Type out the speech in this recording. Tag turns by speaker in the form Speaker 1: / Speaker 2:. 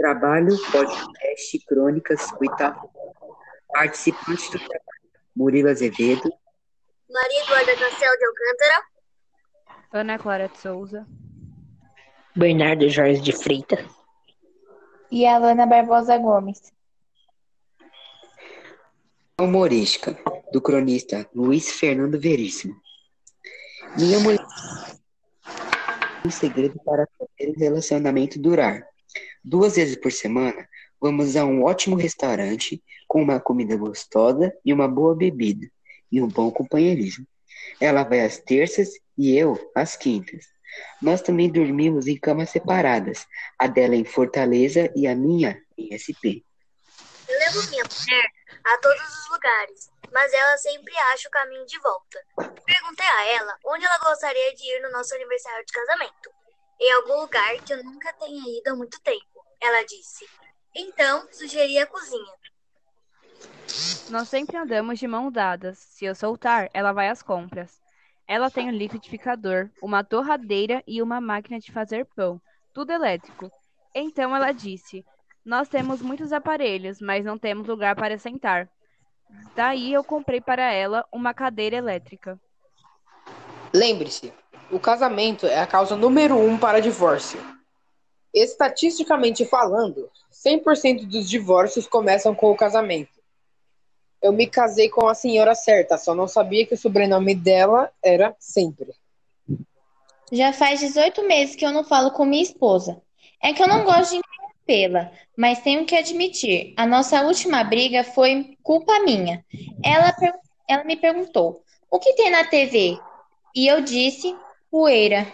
Speaker 1: Trabalho, podcast, crônicas, oitavo. Participante do trabalho, Murilo Azevedo.
Speaker 2: Maria Eduarda Castelo de Alcântara.
Speaker 3: Ana Clara de Souza.
Speaker 4: Bernardo Jorge de Freitas.
Speaker 5: E Alana Barbosa Gomes.
Speaker 1: Humorística, do cronista Luiz Fernando Veríssimo. Minha mulher um segredo para fazer o relacionamento durar. Duas vezes por semana, vamos a um ótimo restaurante com uma comida gostosa e uma boa bebida e um bom companheirismo. Ela vai às terças e eu às quintas. Nós também dormimos em camas separadas, a dela em Fortaleza e a minha em SP.
Speaker 2: Eu levo minha mulher a todos os lugares, mas ela sempre acha o caminho de volta. Perguntei a ela onde ela gostaria de ir no nosso aniversário de casamento. Em algum lugar que eu nunca tenha ido há muito tempo, ela disse. Então, sugeri a cozinha.
Speaker 3: Nós sempre andamos de mãos dadas. Se eu soltar, ela vai às compras. Ela tem um liquidificador, uma torradeira e uma máquina de fazer pão, tudo elétrico. Então ela disse: Nós temos muitos aparelhos, mas não temos lugar para sentar. Daí eu comprei para ela uma cadeira elétrica.
Speaker 4: Lembre-se, o casamento é a causa número um para divórcio. Estatisticamente falando, 100% dos divórcios começam com o casamento. Eu me casei com a senhora certa, só não sabia que o sobrenome dela era sempre.
Speaker 5: Já faz 18 meses que eu não falo com minha esposa. É que eu não gosto de interrompê-la, mas tenho que admitir, a nossa última briga foi culpa minha. Ela, ela me perguntou: o que tem na TV? E eu disse: poeira.